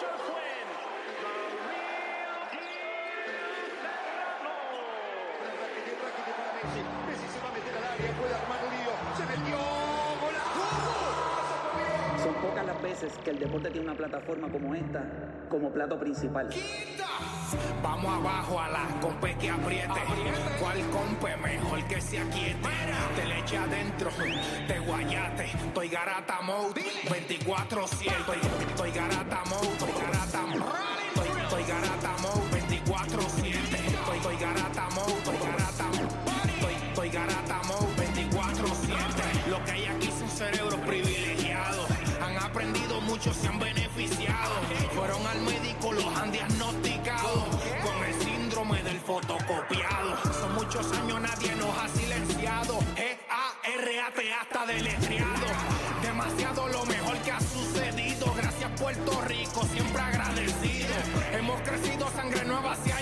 Son pocas las veces que el deporte tiene una plataforma como esta como plato principal. Vamos abajo a la compe que apriete. ¿Cuál compe mejor que se aquiete? Te le eche adentro, te guayate. Estoy garata mode, 24 7 Estoy garata mode, estoy garata mode. Estoy, garata mode, 24 7 Estoy, garata mode, estoy garata mode. Estoy, garata mode, 24 7 Lo que hay aquí son cerebros privilegiados. Han aprendido mucho, se han beneficiado. Fueron al médico, los han fotocopiado. Son muchos años, nadie nos ha silenciado. G-A-R-A-T hasta deletreado. Demasiado lo mejor que ha sucedido. Gracias Puerto Rico, siempre agradecido. Hemos crecido, sangre nueva se ha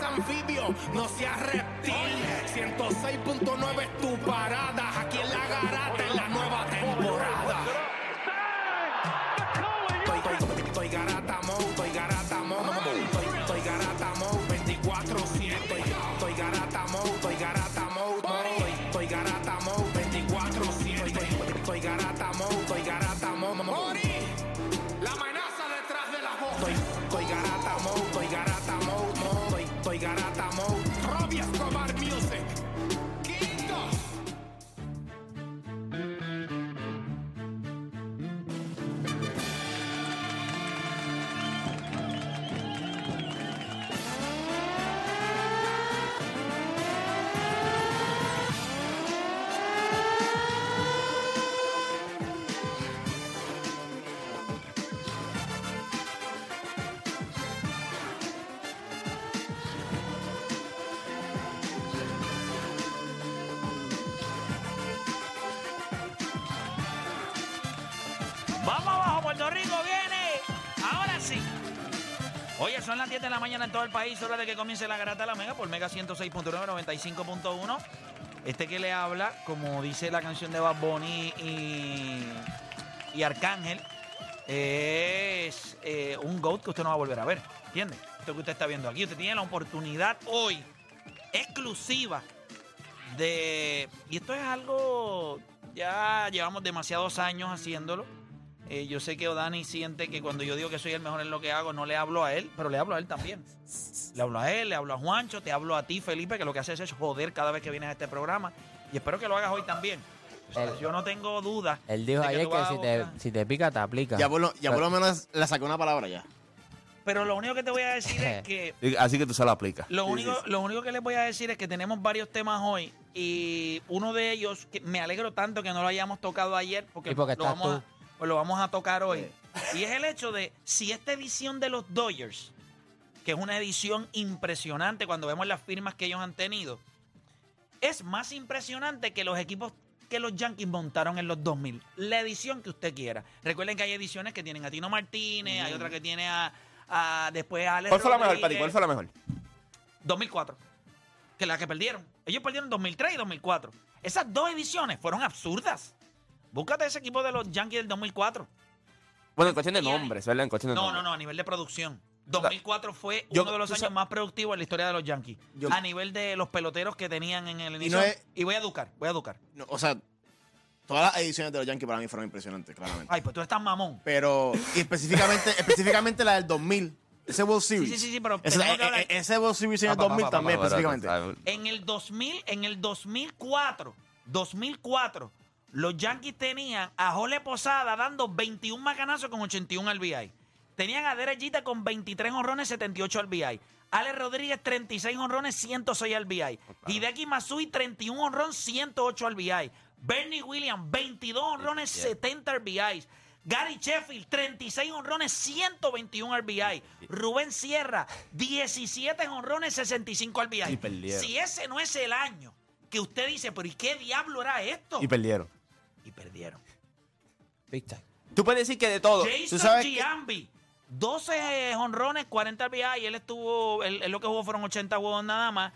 seas anfibio, no seas reptil. 106.9 es tu parada. Aquí en Oye, son las 10 de la mañana en todo el país, hora de que comience la garata de la Mega por Mega 106.9, 95.1. Este que le habla, como dice la canción de Bad Bunny y, Arcángel, es eh, un GOAT que usted no va a volver a ver. ¿Entiende? Esto que usted está viendo aquí. Usted tiene la oportunidad hoy, exclusiva, de. Y esto es algo. Ya llevamos demasiados años haciéndolo. Eh, yo sé que Odani siente que cuando yo digo que soy el mejor en lo que hago, no le hablo a él, pero le hablo a él también. Le hablo a él, le hablo a Juancho, te hablo a ti, Felipe, que lo que haces es joder cada vez que vienes a este programa. Y espero que lo hagas hoy también. O sea, Él- yo no tengo duda. Él dijo ayer que si te, si te pica, te aplica. Ya por lo, ya por Pero- lo menos le saqué una palabra ya. Pero lo único que te voy a decir es que Así que tú se lo aplicas. Lo Sí, único, sí, sí. lo único que les voy a decir es que tenemos varios temas hoy y uno de ellos, que me alegro tanto que no lo hayamos tocado ayer porque, Y porque lo, estás vamos a, tú. Pues lo vamos a tocar hoy. Y es el hecho de si esta edición de los Dodgers, que es una edición impresionante cuando vemos las firmas que ellos han tenido, es más impresionante que los equipos que los Yankees montaron en los 2000. La edición que usted quiera. Recuerden que hay ediciones que tienen a Tino Martínez, hay otra que tiene a, a- después a Alex ¿Cuál fue la mejor. Pati? ¿Cuál fue la mejor? 2004. Que la que perdieron. Ellos perdieron 2003 y 2004. Esas dos ediciones fueron absurdas. Búscate ese equipo de los Yankees del 2004. Bueno, en cuestión de nombres, ¿verdad? En cuestión de No, no, nombres. no, a nivel de producción. 2004 fue Yo- uno de los años sabes- más productivos en la historia de los Yankees. Yo- a nivel de los peloteros que tenían en el Y inicio. no Y, voy a educar, voy a educar. No, o sea, todas las ediciones de los Yankees para mí fueron impresionantes, claramente. Ay, pues tú estás mamón. Pero y específicamente, específicamente la del 2000, ese World Series. Sí, sí, sí, pero Ese, eh, eh, ese World Series en el Pa, pa, pa, 2000 pa, pa, también específicamente. En el 2000, en el 2004, 2004, los Yankees tenían a Jole Posada dando 21 macanazos con 81 RBI. Tenían a Derek Jeter con 23 honrones, 78 RBI. Alex Rodríguez, 36 honrones, 106 RBI. Hideki Matsui, 31 honrones, 108 RBI. Bernie Williams, 22 honrones, 70 RBI. Gary Sheffield, 36 honrones, 121 RBI. Rubén Sierra, 17 honrones, 65 RBI. Si ese no es el año que usted dice, pero ¿y qué diablo era esto? Y perdieron. Y perdieron. Big time. Tú puedes decir que de todo. Jason sabes que- Giambi, 12 honrones, 40 RBI, y él estuvo, él, él lo que jugó fueron 80 juegos nada más.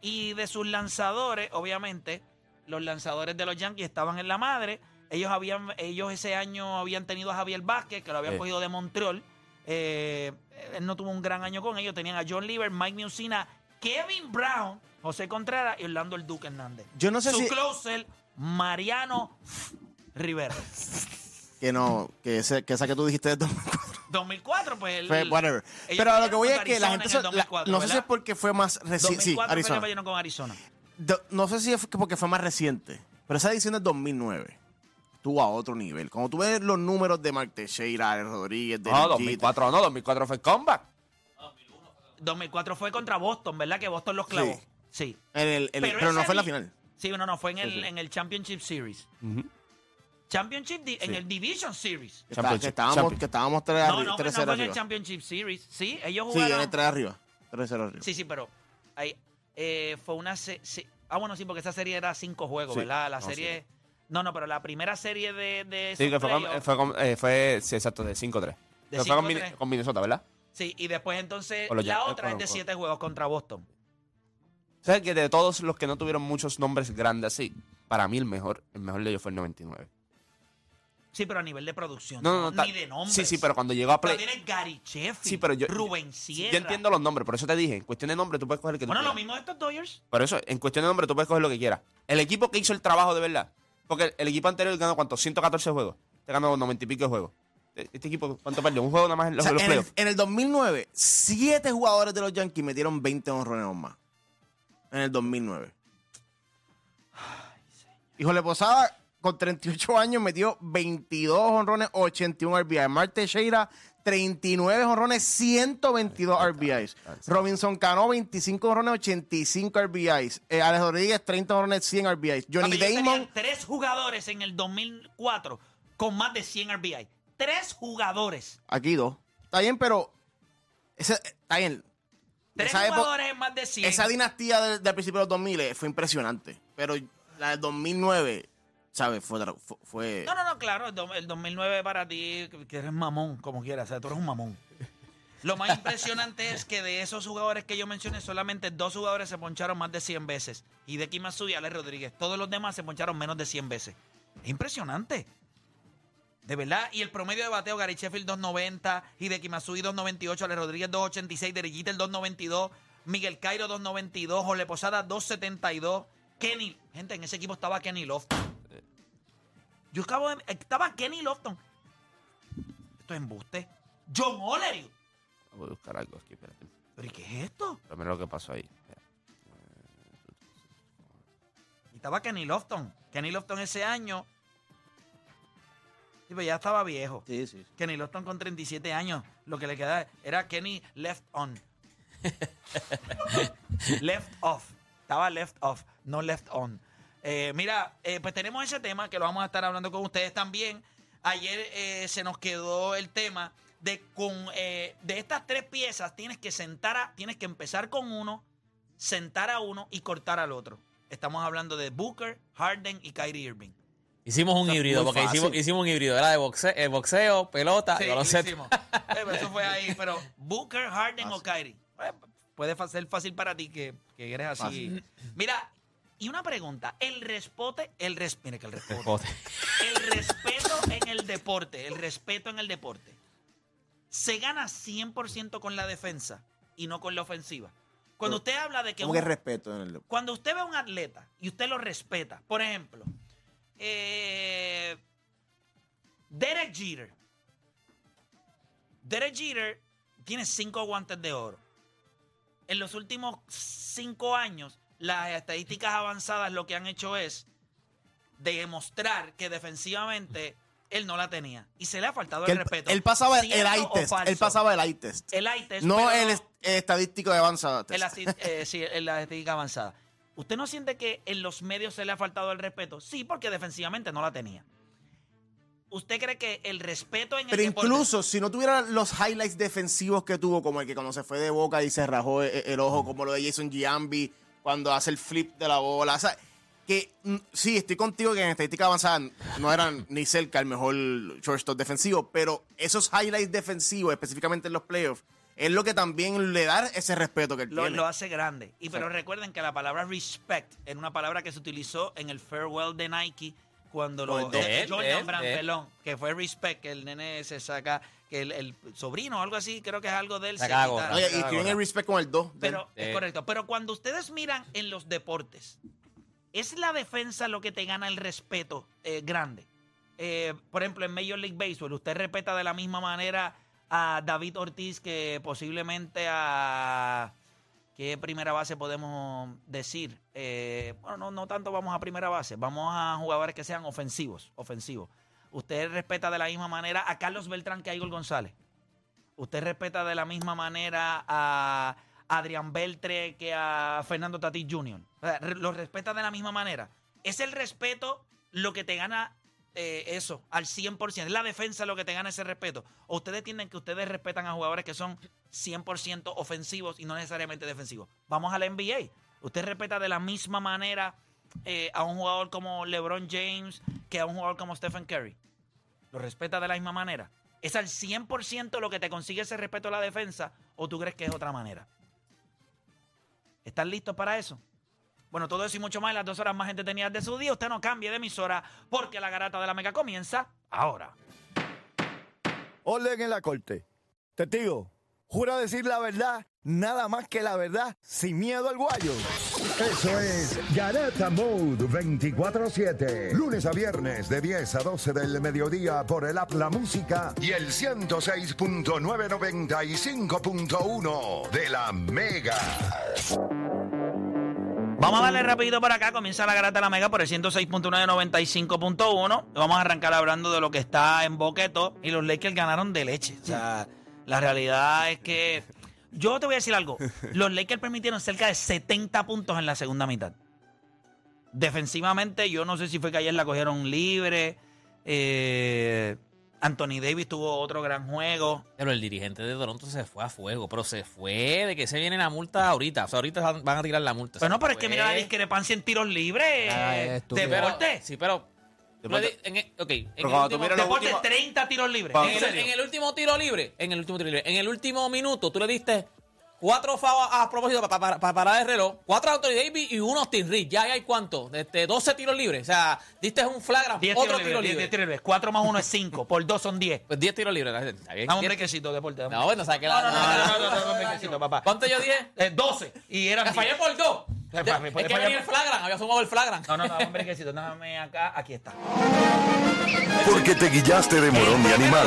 Y de sus lanzadores, obviamente, los lanzadores de los Yankees estaban en la madre. Ellos habían, ellos ese año habían tenido a Javier Vázquez, que lo habían Sí. cogido de Montreal. Eh, él no tuvo un gran año con ellos. Tenían a John Lieber, Mike Musina, Kevin Brown, José Contreras y Orlando El Duque Hernández. Yo no sé Su si. closer, Mariano Rivera. Que no, que, ese- que esa que tú dijiste de 2004 2004, pues fue whatever. Pero a lo que voy es que la gente. en se- el la- 2004, no sé si es porque fue más reciente. Sí, 2004 Arizona. perdieron con Arizona. Do- No sé si es porque fue más reciente. Pero esa edición del 2009 estuvo a otro nivel. Cuando tú ves los números de Mark Teixeira, Alex Rodríguez, de No, 2004 no, 2004 fue el comeback. 2004 fue contra Boston, ¿verdad? Que Boston los clavó. Sí. Sí. En el, en el- Pero pero, no fue en la final. Sí, no, no, fue en, el, Sí, sí. en el Championship Series. Championship, di- en el Division Series. Que, estábamos, que estábamos 3 No, arriba. no, 3 no fue en el. Championship Series. Sí, ellos Sí, en jugaron. el 3 arriba. 3 arriba. Sí, sí, pero ahí, eh, fue una... se- se- ah, bueno, sí, porque esa serie era cinco juegos, Sí. ¿verdad? La No, serie... No, no, pero la primera serie de... de Sí, que fue, con- fue, con- eh, fue sí, exacto, de 5-3. Pero fue con, 5-3. Min- con Minnesota, ¿verdad? Sí, y después entonces la Yankees, otra es con- de con- siete juegos contra Boston. O sea, que de todos los que no tuvieron muchos nombres grandes así, para mí el mejor, el mejor de ellos fue el 99. Sí, pero a nivel de producción. No, no, no. ni de nombres. Sí, sí, pero cuando llegó a Pero Play. tienes Gary Sheffield, Sí, pero yo. Rubén Sierra. Yo entiendo los nombres, por eso te dije. En cuestión de nombre, tú puedes coger el que tú Bueno, lo quieras. mismo de estos Dodgers. Por eso, en cuestión de nombre, tú puedes coger lo que quieras. El equipo que hizo el trabajo de verdad. Porque el equipo anterior ganó, ¿cuántos? 114 juegos. Te ganó 90 y pico de juegos. Este equipo, ¿cuánto perdió? Un juego nada más en O los, sea, los en, el, en el 2009, 7 jugadores de los Yankees metieron 20 honrones o más. En el 2009. Híjole, Posada, con 38 años, metió 22 honrones, 81 RBI. Mark Teixeira, 39 honrones, 122 RBIs. Robinson Cano, 25 honrones, 85 RBIs. Eh, Alex Rodríguez, 30 honrones, 100 RBIs. Johnny Papi, Damon, tres jugadores en el 2004 con más de 100 RBI. Tres jugadores. aquí dos. Está bien, pero... ese- está bien. Tres Esa jugadores en más de 100. Esa dinastía del, del principio de los 2000 eh, fue impresionante. Pero la del 2009, ¿sabes? Fue, No, no, no, claro. El, do- el 2009 para ti, que- eres mamón, como quieras. O sea, tú eres un mamón. Lo más impresionante es que de esos jugadores que yo mencioné, solamente dos jugadores se poncharon más de 100 veces. Y de Matsui y Alex Rodríguez. Todos los demás se poncharon menos de 100 veces. Es impresionante. De verdad. Y el promedio de bateo, Gary Sheffield 290, Hideki Matsui 298, Alex Rodríguez 286, Derek Jeter 292, Miguel Cairo 292, Jorge Posada 272, Kenny. Gente, en ese equipo estaba Kenny Lofton. Yo acabo de. Estaba Kenny Lofton. Esto es embuste. John Olery. Voy a buscar algo aquí, espérate. ¿Pero y qué es esto? Pero mira lo que pasó ahí. Y estaba Kenny Lofton. Kenny Lofton ese año. Sí, pero ya estaba viejo. Sí, sí. Kenny Lofton con 37 años. Lo que le queda era Kenny left on. left off. Estaba left off, no left on. Eh, mira, eh, pues tenemos ese tema que lo vamos a estar hablando con ustedes también. Ayer eh, se nos quedó el tema de con de estas tres piezas tienes que sentar a, tienes que empezar con uno, sentar a uno y cortar al otro. Estamos hablando de Booker, Harden y Kyrie Irving. Hicimos un híbrido, porque hicimos, hicimos un híbrido. Era de boxeo, eh, boxeo pelota, Sí, y lo baloncesto. hicimos. Eh, eso fue ahí. Pero Booker, Harden o Kyrie. Eh, puede ser fácil para ti que, que eres así. Fácil. Mira, y una pregunta. El respote, el res, mire que el respote. El respeto en el deporte, el respeto en el deporte, se gana 100% con la defensa y no con la ofensiva. Cuando usted habla de que, un- que respeto en el cuando usted ve a un atleta y usted lo respeta, por ejemplo, eh, Derek Jeter. Derek Jeter tiene cinco guantes de oro. En los últimos cinco años, las estadísticas avanzadas lo que han hecho es demostrar que defensivamente él no la tenía. Y se le ha faltado el respeto. él pasaba el ¿Cierto eye test. Él pasaba el eye test. El eye test, no el est- estadístico de avanzada test. esti- eh, sí, en la estadística avanzada. ¿Usted no siente que en los medios se le ha faltado el respeto? Sí, porque defensivamente no la tenía. ¿Usted cree que el respeto en Pero el deporte- incluso si no tuviera los highlights defensivos que tuvo, como el que cuando se fue de boca y se rajó e- el, ojo, como lo de Jason Giambi, cuando hace el flip de la bola. O sea, que mm, sí, estoy contigo que en estadística avanzada no eran ni cerca el mejor shortstop defensivo, pero esos highlights defensivos, específicamente en los playoffs, es lo que también le da ese respeto que él Lo, tiene. lo hace grande. Y pero recuerden que la palabra respect es una palabra que se utilizó en el farewell de Nike cuando lo de él, Jordan él, Brand, él. que fue respect, que el nene se saca, que el, el sobrino o algo así, creo que es algo de él. se gorra. Oye, y escriben el respect con el 2. Pero Eh. es correcto. Pero cuando ustedes miran en los deportes, ¿es la defensa lo que te gana el respeto eh, grande? Eh, por ejemplo, en Major League Baseball, ¿usted respeta de la misma manera a David Ortiz que posiblemente a... ¿Qué primera base podemos decir? Eh, bueno, no, no tanto vamos a primera base, vamos a jugadores que sean ofensivos, ofensivos. ¿Usted respeta de la misma manera a Carlos Beltrán que a Igor González? ¿Usted respeta de la misma manera a Adrián Beltre que a Fernando Tatís Jr.? ¿Los respeta de la misma manera? ¿Es el respeto lo que te gana eh, eso al 100%? ¿Es la defensa lo que te gana ese respeto? ¿O ustedes entienden que ustedes respetan a jugadores que son 100% ofensivos y no necesariamente defensivos? Vamos a la NBA. ¿Usted respeta de la misma manera eh, a un jugador como LeBron James que a un jugador como Stephen Curry? ¿Lo respeta de la misma manera? ¿Es al 100% lo que te consigue ese respeto a la defensa o tú crees que es otra manera? ¿Están listos para eso? Bueno, todo eso y mucho más en las dos horas más entretenidas de su día. Usted no cambie de emisora porque la garata de la mega comienza ahora. Orden en la corte. Testigo, jura decir la verdad, nada más que la verdad, sin miedo al guayo. Eso es Garata Mode 24-7. Lunes a viernes de 10 a 12 del mediodía por el app La Música y el 106.995.1 de la Mega. Vamos a darle rapidito por acá. Comienza la garata de la mega por el 106.995.1. Vamos a arrancar hablando de lo que está en boqueto. Y los Lakers ganaron de leche. O sea, la realidad es que. Yo te voy a decir algo. Los Lakers permitieron cerca de 70 puntos en la segunda mitad. Defensivamente, yo no sé si fue que ayer la cogieron libre. Eh, Anthony Davis tuvo otro gran juego. Pero el dirigente de Toronto se fue a fuego, pero se fue de que se viene la multa ahorita. O sea, ahorita van a tirar la multa. Pero no, pero es que mira la discrepancia en tiros libres. Es estúpido. deporte. Sí, pero. Deporte. en el- ok, en Pero el cuando tú último- Deporte, últimos- 30 tiros libres. En el último tiro libre, en el último tiro libre, en el último minuto, tú le diste Cuatro FAO a propósito para, para, para, parar el reloj. Cuatro Anthony Davis y uno Austin Reed. Ya hay cuánto? Este, 12 tiros libres. O sea, diste un flagra, otro libre. 10 tiros libres. 4 más 1 es 5. Por 2 son 10. Pues 10 tiros libres. Está bien. Un deporte. No, bueno, o que la. No, no, no, no, no, no, no, no, no, no ¿Cuánto yo dije? Eh, 12. Y era. Me fallé por 2. De, es pues, que venía el flagran, había fumado el flagran. No, no, no, hombre, que si tú déjame acá, aquí está. Porque te guillaste de morón de animal.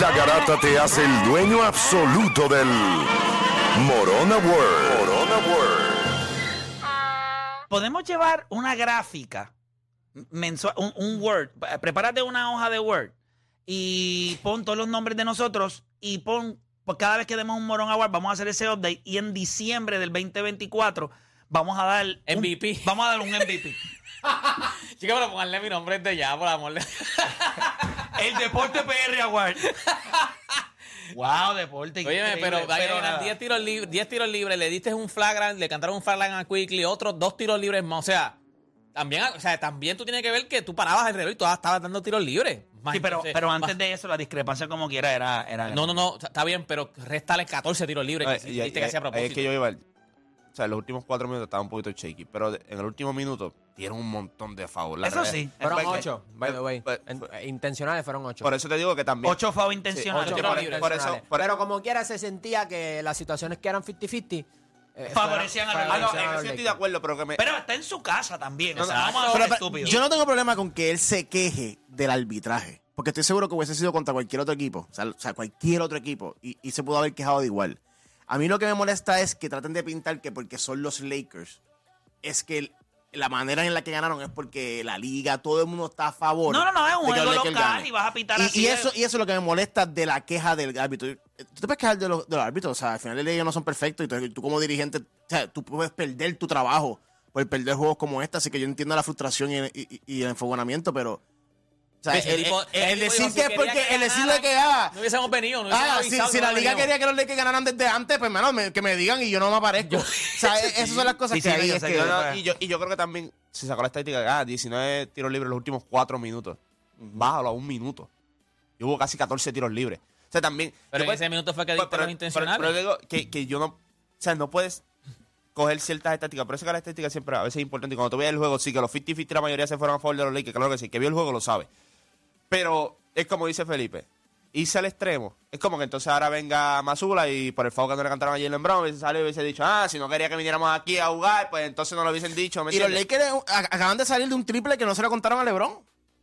La garata te hace el dueño absoluto del Morona World. Morona World. Podemos llevar una gráfica mensual, un, un Word. Prepárate una hoja de Word y pon todos los nombres de nosotros y pon pues cada vez que demos un Morón Award, vamos a hacer ese update y en diciembre del 2024 vamos a dar un- MVP. vamos a dar un MVP. Chica, pero ponganle mi nombre desde ya, por amor de El Deporte PR Award. wow, deporte. Óyeme, increíble, pero, pero nada. 10 tiros, libres, 10 tiros libres, le diste un flagrant, le cantaron un flagrant a Quickly, otros dos tiros libres más. O sea, también, o sea, también tú tienes que ver que tú parabas el reloj y tú estabas dando tiros libres. Más Sí, pero, entonces, pero más- antes de eso, la discrepancia como quiera era... era No, no, no, está bien, pero restale 14 tiros libres. Ay, que y- viste que y- a propósito. es que yo iba. O sea, los últimos cuatro minutos estaba un poquito shaky, pero de- en el último minuto dieron un montón de fouls. Eso realidad- sí. Fueron ocho, by the way. En- eh, intencionales fueron ocho. Por eso te digo que también. Ocho fouls intencionales. Ocho. Por eso- Pero como quiera se sentía que las situaciones que eran 50-50 eh, Favorecían a los Ah, no, favorecían en eso los estoy de acuerdo, pero que me. Pero está en su casa también. O No, sea, no, vamos a Pero, estúpidos. yo no tengo problema con que él se queje del arbitraje. Porque estoy seguro que hubiese sido contra cualquier otro equipo. O sea, o sea, cualquier otro equipo. Y, y se pudo haber quejado de igual. A mí lo que me molesta es que traten de pintar que porque son los Lakers, es que el- la manera en la que ganaron es porque la liga, todo el mundo está a favor. No, no, no, es un de que los juego Lakers local ganen. y vas a pitar Y- así. y, de- eso, y eso es lo que me molesta de la queja del árbitro. Tú te puedes quejar de los, de los árbitros, o sea, al final día ellos no son perfectos y tú, tú como dirigente, o sea, tú puedes perder tu trabajo por perder juegos como este, así que yo entiendo la frustración y, y- y el enfogonamiento, pero O sea, el, tipo- el- el tipo decir dijo, que si es porque quería el decirle ganaran, que ah, No hubiésemos venido, no hubiésemos ah, si, avisado, si no la liga quería que los Lakers ganaran desde antes, pues menos que me digan y yo no me aparezco. o sea, esas son las cosas Sí, que sí, hay. yo es que- que- No, no, y, yo, y yo creo que también se sacó la estadística de ah, 19 tiros libres los últimos 4 minutos. Bájalo a un minuto. Y hubo casi 14 tiros libres. O sea, también. Pero yo en ese minuto fue que pero- diste pero- los intencionales. Pero, pero digo que, que yo no. O sea, no puedes coger ciertas estadísticas. Por eso que la estadística siempre a veces es importante. Y cuando tú veas el juego, sí, que los 50-50 la mayoría se fueron a favor de los Lakers. Claro que sí. Que vio el juego lo sabe. Pero es como dice Felipe. Irse al extremo. Es como que entonces ahora venga Mazula y por el favor que no le cantaron a Jalen Brown, hubiese salido y hubiese dicho, ah, si no quería que viniéramos aquí a jugar, pues entonces no lo hubiesen dicho. ¿me Y los? Lakers acaban de salir de un triple que no se lo contaron a LeBron.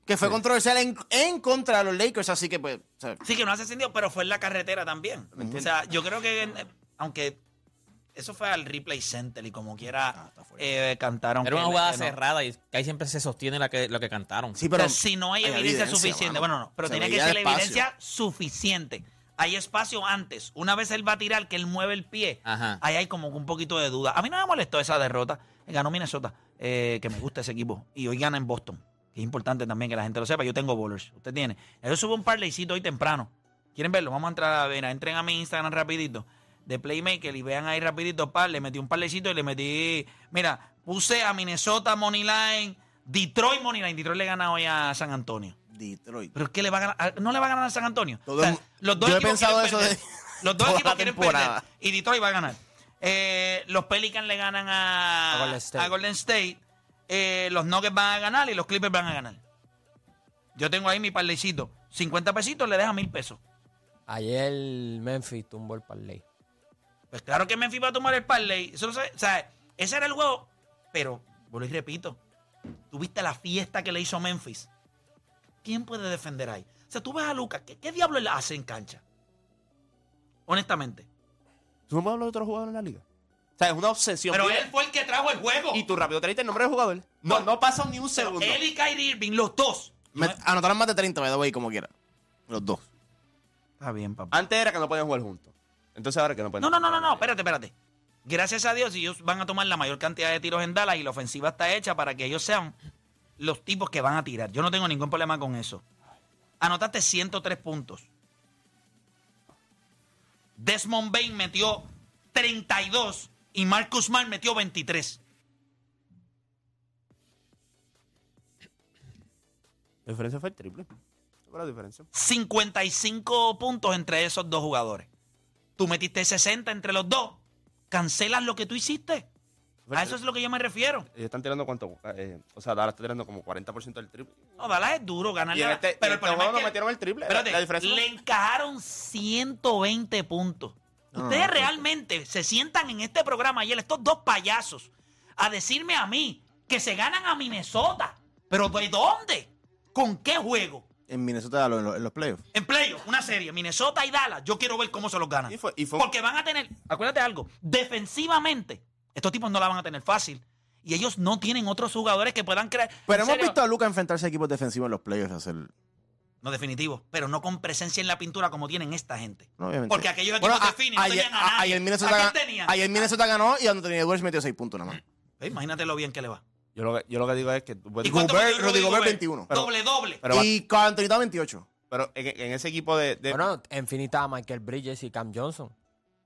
Que fue controversial en, en contra de los Lakers, así que pues. o sea, Sí, que no hace sentido, pero fue en la carretera también. O sea, yo creo que, aunque eso fue al replay center y como quiera eh, cantaron. Era una que- jugada que no. cerrada y que ahí siempre se sostiene la que, lo que cantaron. sí, O pero. sea, si no hay, hay evidencia, evidencia, suficiente. mano. Bueno, no, pero Se tiene que veía ser la evidencia suficiente. Hay espacio antes. Una vez él va a tirar, que él mueve el pie, Ajá. ahí hay como un poquito de duda. A mí no me molestó esa derrota. Ganó Minnesota, eh, que me gusta ese equipo. Y hoy gana en Boston, que es importante también que la gente lo sepa. Yo tengo bowlers. Usted tiene. Yo subo un parlaycito hoy temprano. ¿Quieren verlo? Vamos a entrar a ver. Entren a mi Instagram rapidito. De Playmaker y vean ahí rapidito. Par, le metí un parlaycito y le metí... Mira, puse a Minnesota Moneyline, Detroit Moneyline. Detroit le gana hoy a San Antonio. Detroit. Pero es que le va a ganar, a- no le va a ganar a San Antonio. Todo O sea, el- los dos yo he equipos pensado quieren eso perder. de- Los dos equipos quieren perder. Y Detroit va a ganar. Eh, los Pelicans le ganan a, A Golden State. a Golden State. Eh, los Nuggets van a ganar y los Clippers van a ganar. Yo tengo ahí mi parlecito. 50 pesitos le deja mil pesos. Ayer Memphis tumbó el parlay. Pues claro que Memphis va a tomar el parlay. Eso lo sabe- o sea, ese era el juego. Pero, vuelvo y repito, tuviste la fiesta que le hizo Memphis. ¿Quién puede defender ahí? O sea, tú ves a Lucas, ¿qué, qué diablo él hace en cancha? Honestamente. ¿Tú no puedes hablar de otro jugador en la liga? O sea, es una obsesión. Pero él fue el que trajo el juego. Y tú rápido traíste el nombre del jugador. No, no pasa ni un segundo. él y Kyrie Irving, los dos. Me- anotaron más de 30, by the way, como quiera. Los dos. Está bien, papá. Antes era que no podían jugar juntos. Entonces ahora que no pueden. No, no, no, no, no, espérate, espérate. Gracias a Dios, ellos van a tomar la mayor cantidad de tiros en Dallas y la ofensiva está hecha para que ellos sean los tipos que van a tirar. Yo no tengo ningún problema con eso. Anotaste 103 puntos. Desmond Bain metió 32 y Marcus Smart metió 23. La diferencia fue el triple. Fue la diferencia. 55 puntos entre esos dos jugadores. Tú metiste 60 entre los dos. Cancelas lo que tú hiciste. A eso es lo que yo me refiero. Ellos están tirando cuánto. Eh, o sea, Dallas está tirando como 40% del triple. No, Dallas es duro a- este, pero el este problema juego es no que- metieron el triple. espérate, la diferencia le encajaron 120 puntos. Ustedes realmente se sientan en este programa ayer, estos dos payasos, a decirme a mí que se ganan a Minnesota. ¿Pero de dónde? ¿Con qué juego? En Minnesota, en los, en los playoffs. En playoff, una serie, Minnesota y Dallas. Yo quiero ver cómo se los ganan. Y fue- y fue- Porque van a tener, acuérdate algo, defensivamente, estos tipos no la van a tener fácil. Y ellos no tienen otros jugadores que puedan crear. Pero hemos serio, visto a Luca enfrentarse a equipos defensivos en los playoffs. Hacer, No, definitivo. Pero no con presencia en la pintura como tienen esta gente. no, obviamente. Porque aquellos equipos Bueno, de a- Phoenix no tenían a nadie. ayer Minnesota, ¿A quién tenían? ayer Minnesota ganó y Anthony Edwards metió 6 puntos nada más. Eh, Imagínate lo bien que le va. Yo lo, que, yo lo que digo es que. tú puedes- ¿Y cuánto Gobert- Rudy Gobert, Gobert? 21. Pero- doble, doble. Pero, y Anthony Towns, 28. pero en, en ese equipo de. de Bueno, en fin estaba Michael Bridges y Cam Johnson.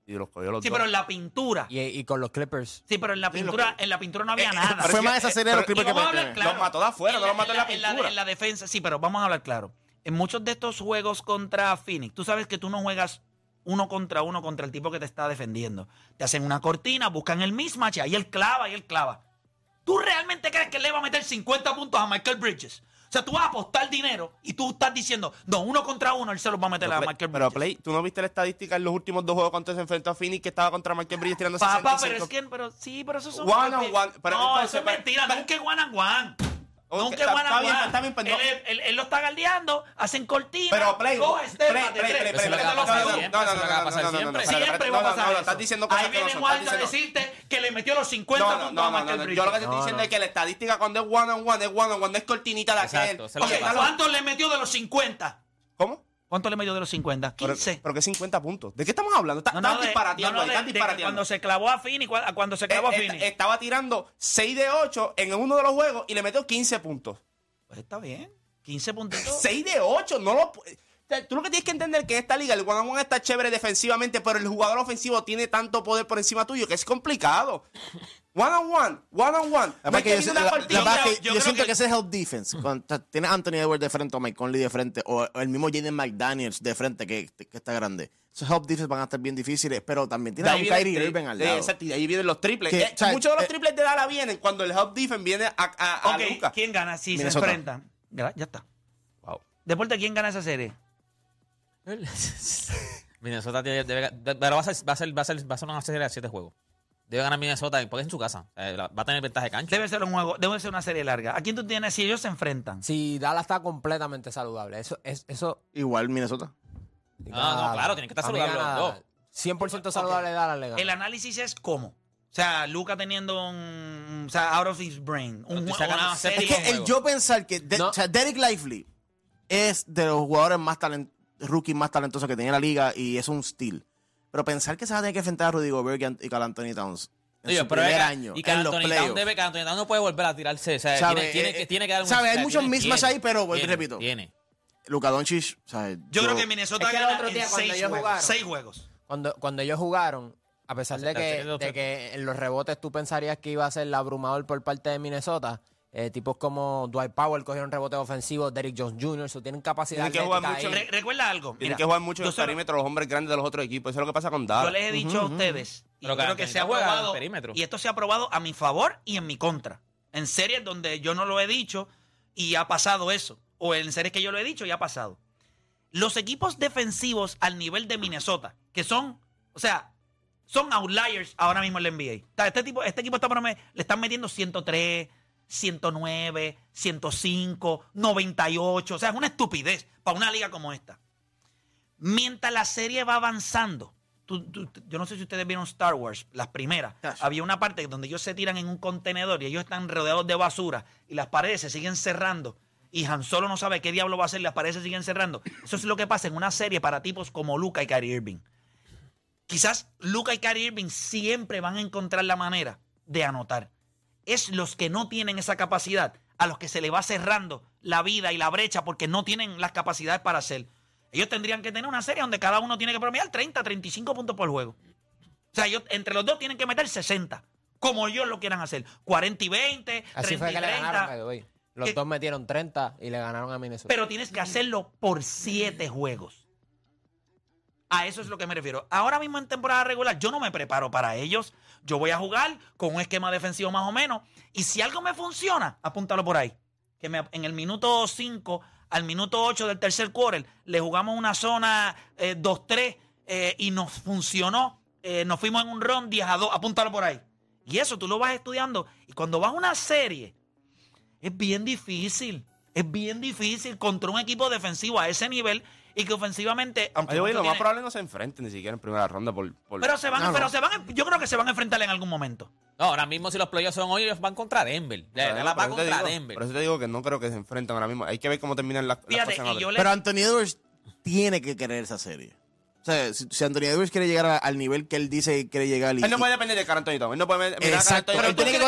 y los cogió los sí, dos. pero en la pintura. Y, y con los Clippers. Sí, pero en la pintura, que- en la pintura no había Eh, nada. pero Fue más que- esa serie de los Clippers que vamos a hablar pertenecen. claro. Los mató de afuera, no los mató en la pintura. En la defensa, sí, pero vamos a hablar claro. En muchos de estos juegos contra Phoenix, tú sabes que tú no juegas uno contra uno contra el tipo que te está defendiendo. Te hacen una cortina, buscan el mismatch, y ahí él clava, y él clava. ¿Tú realmente crees que él le va a meter 50 puntos a Michael Bridges? O sea, tú vas a apostar dinero y tú estás diciendo, no, uno contra uno, él se los va a meter Pero, a Play, Michael pero Bridges. Play, ¿tú no viste la estadística en los últimos dos juegos cuando se enfrentó a Phoenix que estaba contra Michael Bridges tirando Papá, 65? pero es que, pero sí, pero eso es One on one, pero no, entonces, eso es pero- mentira, nunca es one on one. Ok, nunca es está- one está bien, está bien, pues no. él, él- él lo está galdeando, hacen cortina. Pero Play, a no, no, no, a siempre. Siempre va a no, pasar no, no, eso. estás diciendo cosas Ahí viene estás a decirte que le metió los 50 No, no, puntos no, a no, Michael. Yo lo que te estoy No, diciendo no. es que la estadística cuando es one on one es one on one, no es cortinita de aquel. eso es lo Ok, que pasa. ¿Cuánto le metió de los 50? ¿Cómo? ¿Cuánto le metió de los 50? Pero, 15. pero que 50 puntos. ¿De qué estamos hablando? Está- No, no, Están disparateando, no, de- están disparateando. Cuando se clavó a cu- cuando se clavó a Eh, eh, Phoenix. Estaba tirando 6 de 8 en uno de los juegos y le metió 15 puntos. Pues está bien. 15 puntitos. 6 de 8, no lo Tú lo que tienes que entender es que en esta liga el one on one está chévere defensivamente, pero el jugador ofensivo tiene tanto poder por encima tuyo que es complicado. One on one, one on one. La No que yo, la- una la que yo siento que- que ese es help defense. Cuando t- tienes a Anthony Edwards de frente o Mike Conley de frente o, o el mismo Jaden McDaniels de frente que, que está grande. Esos help defense van a estar bien difíciles, pero también tienes a un Kyrie Irving al lado. exacto, y ahí vienen los triples. Que, Eh, o sea, muchos de los eh, triples de Dala vienen cuando el help defense viene a, a, a Ok, Luka. ¿quién gana si Minnesota. se enfrentan? Ya está. Wow. Deporte, ¿quién gana esa serie? Minnesota tiene, debe, de- pero va a, ser, va, a ser, va, a ser, va a ser una serie de siete juegos. Debe ganar Minnesota porque es en su casa. Eh, la- va a tener ventaja de cancha. Debe ser un juego, debe ser una serie larga. ¿A quién tú tienes si ellos se enfrentan? Si Dallas está completamente saludable. Eso, es, eso. Igual Minnesota. Ah, no, claro, tiene que estar A mí saludable gana los dos. 100% saludable Dallas le gana. El análisis es cómo. O sea, Luca teniendo un. O sea, out of his brain. Un, estoy jue- sacando una serie. Es que el yo pensar que de- No. o sea, Derek Lively es de los jugadores más talentosos, rookies más talentosos que tenía la liga y es un steal. Pero pensar que se va a tener que enfrentar a Rudy Gobert y Carl Anthony Towns en Oye, su pero primer año y que en los Anthony Town playoffs. debe, que Anthony Town no puede volver a tirarse. O sea, ¿Sabe? tiene, tiene Eh, que, tiene que dar un ¿sabe? Hay o sea, muchos tiene, ahí, pero, vuelvo y repito. Tiene. Luka Doncic, o sea, Yo creo que Minnesota Es que gana en seis ellos juegos. jugaron- Seis juegos. Cuando, cuando ellos jugaron, a pesar de que, de que en los rebotes tú pensarías que iba a ser el abrumador por parte de Minnesota, eh, tipos como Dwight Powell cogieron rebotes ofensivos, Derrick Jones Jr., so tienen capacidad Tienen que jugar atlética mucho. ahí. Re- recuerda algo. Tienen mira, que jugar mucho en yo el se lo- perímetro los hombres grandes de los otros equipos. Eso es lo que pasa con Yo Dallas. les he dicho a ustedes, y Pero yo que se ha juega en el probado, perímetro. y esto se ha probado a mi favor y en mi contra. En series donde yo no lo he dicho y ha pasado eso, o en series que yo lo he dicho y ha pasado. Los equipos defensivos al nivel de Minnesota, que son, o sea, son outliers ahora mismo en la NBA. Este, tipo, este equipo está le están metiendo 103, 109, 105, 98. O sea, es una estupidez para una liga como esta. Mientras la serie va avanzando, tú- tú- yo no sé si ustedes vieron Star Wars, las primeras. Había una parte donde ellos se tiran en un contenedor y ellos están rodeados de basura y las paredes se siguen cerrando. Y Han Solo no sabe qué diablo va a hacer y las paredes se siguen cerrando. Eso es lo que pasa en una serie para tipos como Luca y Kyrie Irving. Quizás Luca y Kyrie Irving siempre van a encontrar la manera de anotar. Es los que no tienen esa capacidad, a los que se le va cerrando la vida y la brecha porque no tienen las capacidades para hacer. Ellos tendrían que tener una serie donde cada uno tiene que promediar 30, 35 puntos por juego. O sea, ellos, entre los dos tienen que meter 60, como ellos lo quieran hacer. 40 y 20, Así 30 fue y que le 30. ganaron, way. Los Que- dos metieron 30 y le ganaron a Minnesota. Pero tienes que hacerlo por siete juegos. A eso es lo que me refiero. Ahora mismo en temporada regular yo no me preparo para ellos. Yo voy a jugar con un esquema defensivo más o menos. Y si algo me funciona, apúntalo por ahí. Que me- en el minuto 5 al minuto 8 del tercer quarter le jugamos una zona eh, 2-3 eh, y nos funcionó. Eh, nos fuimos en un run 10 a 2. Apúntalo por ahí. Y eso tú lo vas estudiando. Y cuando vas a una serie, es bien difícil. Es bien difícil contra un equipo defensivo a ese nivel y que ofensivamente, aunque Oye, lo más probable no se enfrenten ni siquiera en primera ronda por... por- pero se van, No, no. pero se van, yo creo que se van a enfrentar en algún momento. No, ahora mismo si los playoffs son hoy, ellos van contra Denver. Va eso te contra digo- Denver. Por eso te digo que no creo que se enfrenten ahora mismo. Hay que ver cómo terminan las, las Fíjate, cosas le- Pero Anthony Edwards tiene que querer esa serie. O sea, si, si Anthony Edwards quiere llegar a- al nivel que él dice que quiere llegar y, Él no puede depender de Carl Anthony Towns. Él no puede mirar a Exacto, pero tiene que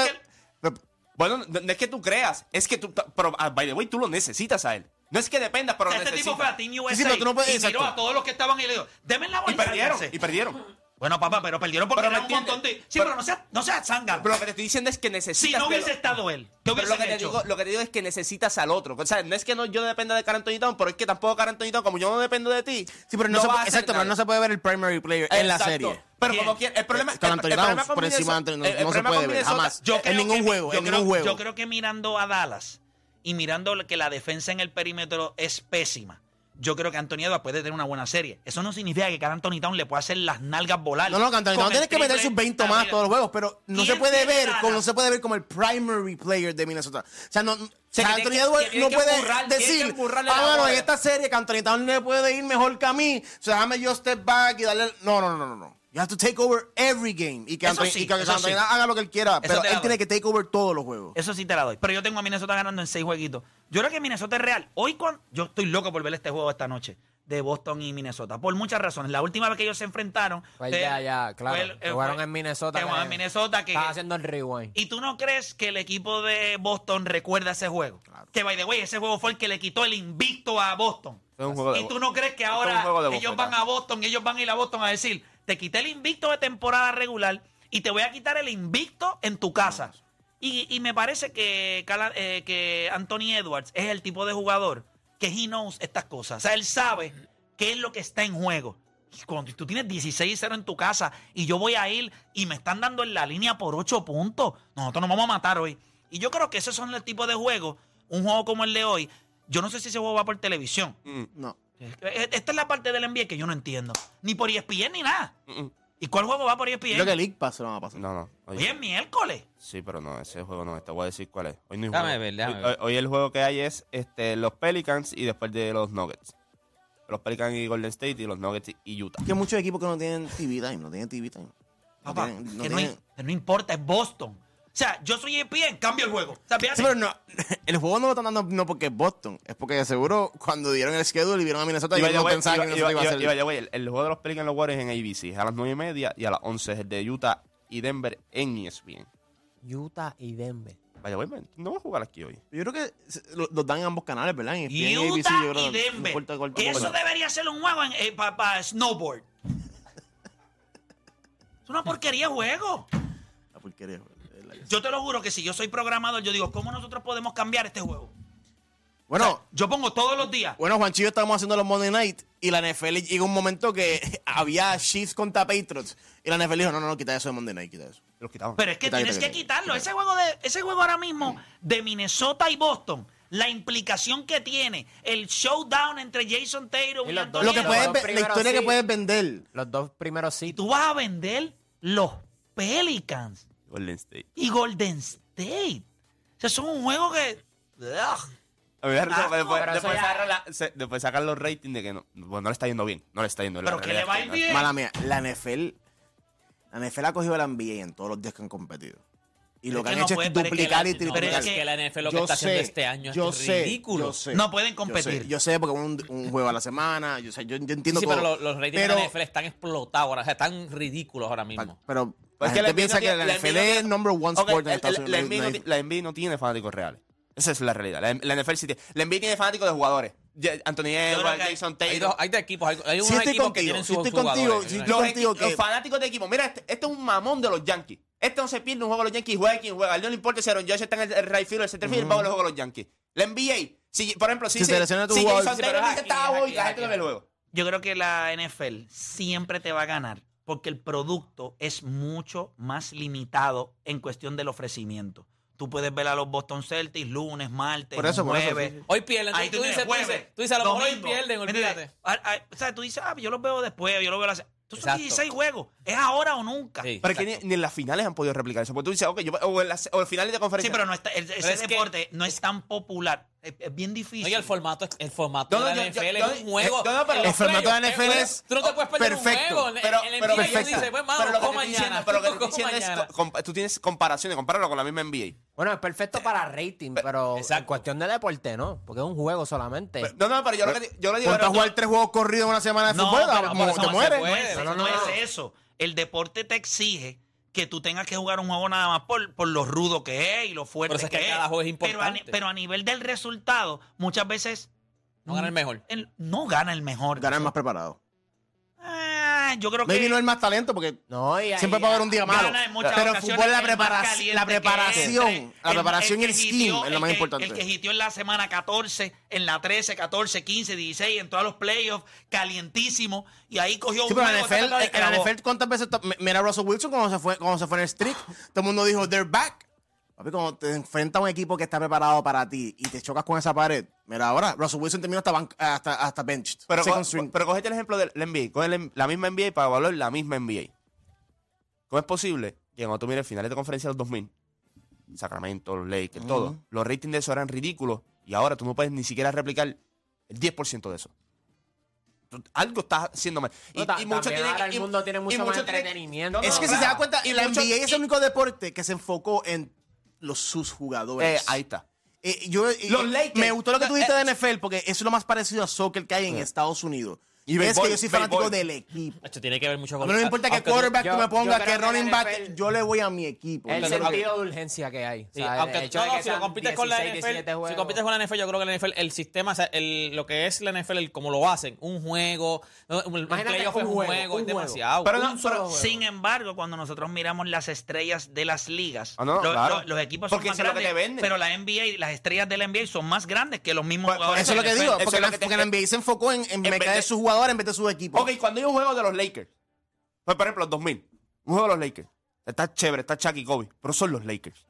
Bueno, no, no es que tú creas, es que tú... Pero, ah, by the way, tú lo necesitas a él. No es que dependas, pero lo este tipo necesitas. fue a Team USA Sí, sí, pero tú no puedes- y miró exacto. a todos los que estaban ahí y le dijo, denme la bola Y perdieron, sálganse". y perdieron. Bueno, papá, pero perdieron porque Pero eran me un montón de... Sí, pero- pero, no seas no seas zángano. Pero lo que te estoy diciendo es que necesitas... Si no que hubiese estado él, ¿qué Pero lo que, te hecho? digo, lo que te digo es que necesitas al otro. O sea, no es que no, yo dependa de Carl Anthony Towns, pero es que tampoco Carl Anthony Towns, como yo no dependo de ti. Sí, pero no, se va puede, exacto, pero no se puede ver el primary player en la Exacto. serie. Pero ¿Quién? como quiera, el problema, Eh, problema Towns con por encima de Anthony- no se puede ver, jamás. En ningún que- juego, en ningún juego. Yo creo que mirando a Dallas y mirando que la defensa en el perímetro es pésima, yo creo que Anthony Edwards puede tener una buena serie. Eso no significa que cada Anthony Town le pueda hacer las nalgas volar. No, no, Anthony el tiene que meter sus 20 más arriba. todos los juegos, pero no se ¿Quién puede ver como no se puede ver como el primary player de Minnesota. O sea, no, o sea, Anthony Edwards no puede decir, ah, bueno, bola". en esta serie que Anthony Towns le puede ir mejor que a mí, o sea, déjame yo step back y darle... No, no, no, no, no. You have to take over every game y que Anthony, sí, y que eso Anthony sí. haga lo que él quiera, Eso pero él tiene que take over todos los juegos. Eso sí te la doy. Pero yo tengo a Minnesota ganando en seis jueguitos. Yo creo que Minnesota es real. Hoy cuando, yo estoy loco por ver este juego esta noche. de Boston y Minnesota. Por muchas razones. La última vez que ellos se enfrentaron. Pues ya, ya, claro. fue el- que jugaron fue- en Minnesota. que jugaron en Minnesota. Que, Estaba haciendo el rewind. ¿Y tú no crees que el equipo de Boston recuerda ese juego? Que, by the way, ese juego fue el que le quitó el invicto a Boston. Fue un juego de ¿Y tú no crees que ahora de ellos van a Boston, ellos van a ir a Boston a decir, te quité el invicto de temporada regular y te voy a quitar el invicto en tu casa? Y, y me parece que, Cala- eh, que Anthony Edwards es el tipo de jugador que he knows estas cosas. O sea, él sabe qué es lo que está en juego. Y Cuando tú tienes 16-0 en tu casa y yo voy a ir y me están dando en la línea por 8 puntos, nosotros nos vamos a matar hoy. Y yo creo que esos son el tipo de juegos, un juego como el de hoy. Yo no sé si ese juego va por televisión. No. Eh, Esta es la parte del NBA que yo no entiendo. Ni por ESPN ni nada. Mm, mm. ¿Y cuál juego va por ESPN? Creo que League Pass se lo van a pasar. No, no. Hoy es miércoles. sí, pero no, ese juego no. Te voy a decir cuál es. Hoy no hay juego. ver, déjame hoy, ver. hoy- el juego que hay es este, los Pelicans y después de los Nuggets. Los Pelicans y Golden State y los Nuggets y Utah. Es que hay muchos equipos que no tienen TV time, no tienen TV time. No Papá, tienen- no que no, tienen- que no importa, es Boston. O sea, yo soy ESPN, cambio el juego. O sea, fíjate, Sí, pero no, el juego no lo están dando no porque es Boston, es porque de seguro cuando dieron el schedule y vieron a Minnesota, Y ellos vaya, no iba- que Minnesota iba- iba a iba- ser. güey, el, el juego de los Pelicans y los Warriors en ABC es a las 9 y media y a las 11 es el de Utah y Denver en ESPN. Utah y Denver. Vaya, güey, no va a jugar aquí hoy. Yo creo que se- lo- los dan en ambos canales, ¿verdad? En ESPN ABC, Utah yo creo, y no Denver. importa cuál que tampoco. eso debería ser un juego para snowboard. es una porquería de juego. La porquería, es Yo te lo juro que si yo soy programador, yo digo, ¿cómo nosotros podemos cambiar este juego? Bueno, O sea, yo pongo todos los días. bueno, Juanchillo estábamos haciendo los Monday Night y la NFL llegó un momento que había Chiefs contra Patriots y la NFL dijo, no, no, no, quita eso de Monday Night, quita eso. Los quitaban. Pero es que Quita, tienes quita, que quita, quitarlo. quita. Ese juego, de, ese juego ahora mismo de Minnesota y Boston, la implicación que tiene, el showdown entre Jason Taylor y, Y los Anthony dos- Lo que puedes la historia que sí. puedes vender. Los dos primeros sitios. tú vas a vender los Pelicans Golden State. y Golden State. O sea, son un juego que... Ugh. A ver, Ah, después, pero después eso ya- sacar la- se- después sacar los ratings de que no, bueno, no le está yendo bien. No le está yendo bien. Pero la que le realidad va es a ir no- bien. Mala mía, la NFL, la NFL ha cogido la NBA en todos los días que han competido. Y Pero lo que han no hecho puede- es pero es que duplicar la- y no, triplicar. pero es que la NFL lo que Yo está haciendo sé, este año yo es sé, ridículo. yo sé, No pueden yo competir. sé, Yo sé, porque un, un juego a la semana, yo, sé, yo, yo entiendo Sí, todo. pero los, los ratings pero, de la NFL están explotados ahora, o sea, están ridículos ahora mismo. pero Pues la es que gente piensa que la la NFL es number one sport en Estados el- Unidos. la, NBA no tiene fanáticos reales. Esa es la realidad. La, la NFL sí tiene. La NBA tiene fanáticos de jugadores. Anthony Edwards, Jason Hay, Taylor. dos, hay de equipos, hay, hay unos Sí equipos que contigo, tienen sí sus estoy contigo, sí estoy los, contigo que- los fanáticos de equipo. Mira, este, este es un mamón de los Yankees. Este no se pierde un juego de los Yankees. Juega quien juega. A él no le importa si Aaron Josh está en el, el right field, el center field, va a ver el juego de los Yankees. La NBA. Si, por ejemplo, si, Si si, tu jugador- Jason Sí, Taylor dice hoy, la gente no ve el juego. Yo creo que la NFL siempre te va a ganar porque el producto es mucho más limitado en cuestión del ofrecimiento. Tú puedes ver a los Boston Celtics lunes, martes, Por eso, por eso, jueves. sí, sí. Hoy pierden. Ahí tú, tú dices, tienes tú dices, jueves, tú dices, a lo mejor hoy pierden, olvídate. Ah, ah, O sea, tú dices, ah, yo los veo después, yo los veo la... Estos son Exacto. 16 juegos. Es ahora o nunca. Sí. Pero es que ni, ni en las finales han podido replicar eso. Porque tú dices, ok, yo, o, en las, o en finales de Sí, conferencia. pero no está, el- ese es que- deporte no es tan popular. Es, es bien difícil. Oye, el formato, el formato No, de no, la yo- NFL yo- es un juego. yo- no, pero en el formato de la NFL eh, es Tú no te puedes perder perfecto, un juego. En- Pero, en el pero NBA perfecto. dice, pues, mano, pero lo que diciendo, mañana. pero lo que diciendo es, tú tienes comparaciones, compáralo con la misma NBA. Bueno, es perfecto para rating, pero en exacto. cuestión de deporte, ¿no? Porque es un juego solamente. Pero- no, no, pero yo lo que yo le digo Ponte a jugar tres juegos corridos en una semana de No, fútbol, pero te no mueres. puede. No, No, no, no. es eso. El deporte te exige que tú tengas que jugar un juego nada más por, por lo rudo que es y lo fuerte es que que cada juego es Pero a, pero nivel del resultado, muchas veces No gana el mejor. el- no gana el mejor. Ganar más preparado. Yo creo que Maybe no el más talento porque no, y ahí- siempre va a haber un día malo. Pero ocasiones fútbol la, el prepara- la preparación, entre. la preparación y el que scheme hitió- es lo más el que- importante. El que hitió en la semana 14, en la 13, 14, 15, 16, en todos los playoffs, calientísimo, y ahí cogió Sí, un pero en NFL, y en. NFL, ¿cuántas veces? Mira a Russell Wilson cuando se fue, cuando se fue en el streak. Todo el mundo dijo, they're back. Papi, cuando te enfrentas a un equipo que está preparado para ti y te chocas con esa pared, mira ahora, Russell Wilson terminó hasta, hasta, hasta benched. Pero, co- pero cogete el ejemplo de la NBA. Coge la misma NBA para evaluar la misma NBA. ¿Cómo es posible que cuando tú mires finales de conferencia de los 2000, Sacramento, los Lakers, todo, los ratings de eso eran ridículos y ahora tú no puedes ni siquiera replicar el 10% de eso? Algo está haciendo mal. No, ta- también tienen ahora el y- mundo tiene y mucho más mucho entretenimiento. Es que si claro. se da cuenta, Y la mucho- NBA es y- el único deporte que se enfocó en los sus jugadores. Eh, ahí está. Eh, yo, eh, Los Lakers. Me gustó lo que tú dijiste Eh, de NFL porque eso es lo más parecido a soccer que hay en Estados Unidos. Y es que yo soy fanático del equipo. Hecho, tiene que ver mucho A con mí no me importa qué quarterback tú me pongas, que running back, NFL yo le voy a mi equipo. El sentido de urgencia que hay. O Sí, sea, aunque el si compites con la 16, NFL, 17 si compites con la NFL, yo creo que la NFL, el sistema, o sea, el, lo que es la NFL, el, como lo hacen, un juego, Imagínate playoff un es un juego, es demasiado. Pero no. Sin embargo, cuando nosotros miramos las estrellas de las ligas, Ah, no, lo- claro. lo- los equipos son Porque más grandes, te venden. pero la NBA, las estrellas de la NBA son más grandes que los mismos Pues, jugadores. Eso es lo que digo, porque, la, NBA se enfocó en, mercader de- sus jugadores en vez de sus equipos. Ok, cuando hay un juego de los Lakers, pues, por ejemplo, 2000, un juego de los Lakers, está chévere, está Chucky y Kobe, pero son los Lakers.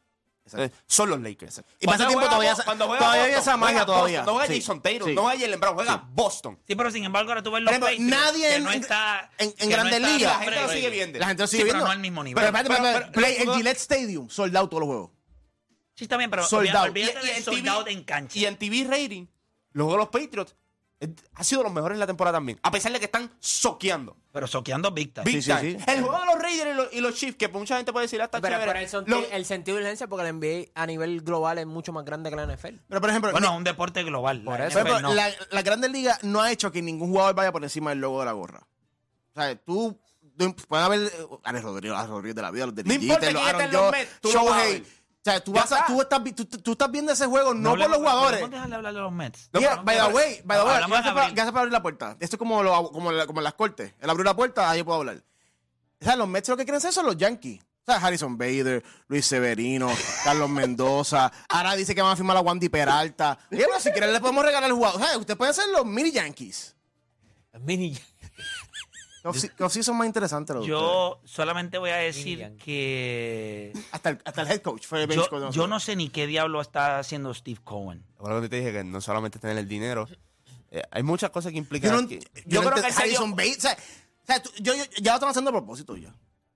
Eh, son los Lakers. Y pasa tiempo juega todavía cuando juega todavía hay Boston, esa magia juega todavía. Boston, no juega Sí. Jason Sí. no juega Jalen Brown, juega Boston. Sí, pero sin embargo, ahora tú ves los Patriots, nadie que en- no está, en- en no Grandes Ligas. La gente lo sigue viendo. La gente lo Sí, sigue pero viendo. no al mismo nivel. Pero espérate, Pero- espérate, pero- play- pero- el Gillette Stadium, soldado todos los juegos. Sí, está bien, pero Sold olvídate, Y- y de en TV cancha. Y en TV rating, los juegos de los Patriots ha sido los mejores en la temporada también. A pesar de que están soqueando. Pero soqueando Big Time. Big Sí, sí, time. sí. El juego de los Raiders y los, y los Chiefs, que mucha gente puede decir, ah, está Pero, chévere. pero el, son- Los- el sentido de urgencia porque la NBA a nivel global es mucho más grande que la NFL. Pero, por ejemplo, Bueno, es un deporte global. Por La eso. ejemplo, no. la, la Grandes Ligas no ha hecho que ningún jugador vaya por encima del logo de la gorra. O sea, tú, tú pueden haber eh, Alex Rodríguez, Alex Rodríguez de la vida, los de No importa quién esté en los Mets, tú lo vas a ver. O sea, tú, vas a- tú, estás, tú, tú estás viendo ese juego no, por los jugadores. ¿Podemos dejarle hablar de los Mets? No, by the way, by the way, gracias por, gracias por abrir la puerta. Esto es como, lo, como, la- como en las cortes. Él abrió la puerta, ahí puedo hablar. O sea, los Mets lo que quieren hacer son los Yankees. O sea, Harrison Bader, Luis Severino, Carlos Mendoza. Ahora dice que van a firmar a Wandy Peralta. Oye, pero si quieren le podemos regalar el jugador. O sea, ustedes pueden ser los mini Yankees. Mini. Que sí son más interesantes los de ustedes. Yo solamente voy a decir que Hasta el, hasta el head coach fue el bench yo, yo no sé ni qué diablo está haciendo Steve Cohen. Bueno, que te dije que no solamente tener el dinero, eh, hay muchas cosas que implican. Yo no, aquí. yo creo que Harrison Bader. O sea, o sea, tú- yo, yo- ya lo están haciendo a propósito ya.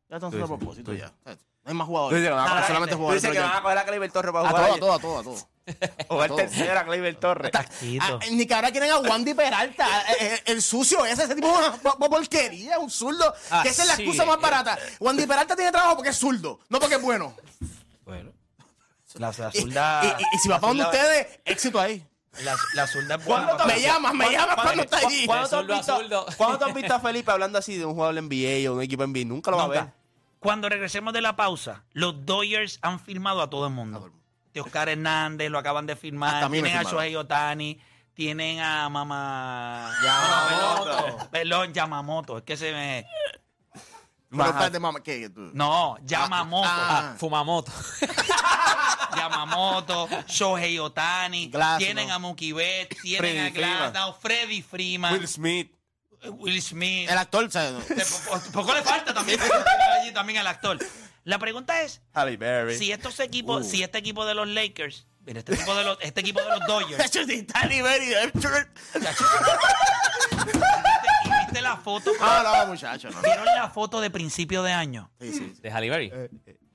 Ya están haciendo a propósito ya. O no hay más jugadores. dices que van a Ah, coger- solamente tú jugadores. que van a coger a Gleyber Torres para jugar. a todo, a todo, a todo. Jugar todo. tercera a Gleyber Torres. Taquito. Ah, ni que ahora quieren a Wandy Peralta. eh, eh, el sucio ese, ese tipo es una po- po- porquería, un zurdo. Ah, que esa es la excusa más eh. barata. Wandy Peralta tiene trabajo porque es zurdo, no porque es bueno. Bueno. La, zurda. y- si va para donde ustedes, éxito ahí. La, la zurda es ¿Cuándo buena Me llamas, me llamas cuando está allí. ¿Cuándo te has De zurdo a visto- zurdo. cuándo te has visto a Felipe hablando así de un jugador de NBA o un equipo NBA? Nunca lo va a ver. Nunca. Cuando regresemos de la pausa, los Dodgers han firmado a todo el mundo. De Oscar Hernández lo acaban de firmar. Hasta a mí me Tienen a firmaron. Shohei Otani. Tienen a Mamá. Yamamoto. Perdón, Yamamoto. Es que se me. Pero mamá, ¿qué? No, Yamamoto. Ah. Ah, Fumamoto. Yamamoto, Shohei Otani. Glass, tienen no. a Mookie Betts. Tienen Freddy a Freeman. Glasnow, Freddy Freeman. Will Smith. Will Smith. El actor, po- Poco le falta también. allí también al actor. La pregunta es, Halle Berry. si estos equipos, Uh. si este equipo de los Lakers, mira, este equipo de los, este equipo de los Dodgers, está Liberi, eh, chur. ¿Viste, y viste la foto? Ah, no, muchacho, no. ¿Vieron la foto de principio de año? Sí, sí. De Halle Berry.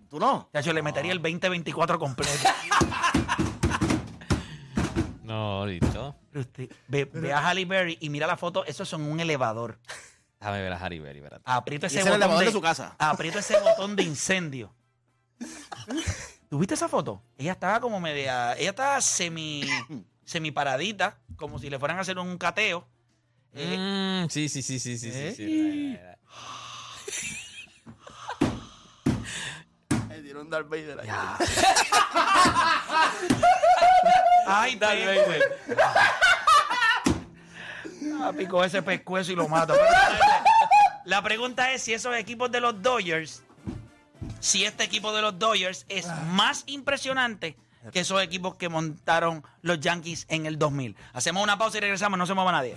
¿Tú no? Le metería el 2024 completo. No, listo. Pero usted ve, ve a Halle Berry y mira la foto, eso son un elevador. Déjame ver a Halle Berry, espérate. Aprieto ese es botón elevador de, de su casa. Aprieto ese botón de incendio. ¿Tuviste esa foto? Ella estaba como media. Ella estaba semi. semi paradita, como si le fueran a hacer un cateo. Eh, Mm, sí, sí, sí, sí, sí, sí, sí. Le dieron Darth Vader ahí. Ay, Dale, Pepe. Ah, picó ese pescuezo y lo mata. Espérate. La pregunta es si esos equipos de los Dodgers, si este equipo de los Dodgers es más impresionante que esos equipos que montaron los Yankees en el 2000. Hacemos una pausa y regresamos, no se mueva nadie.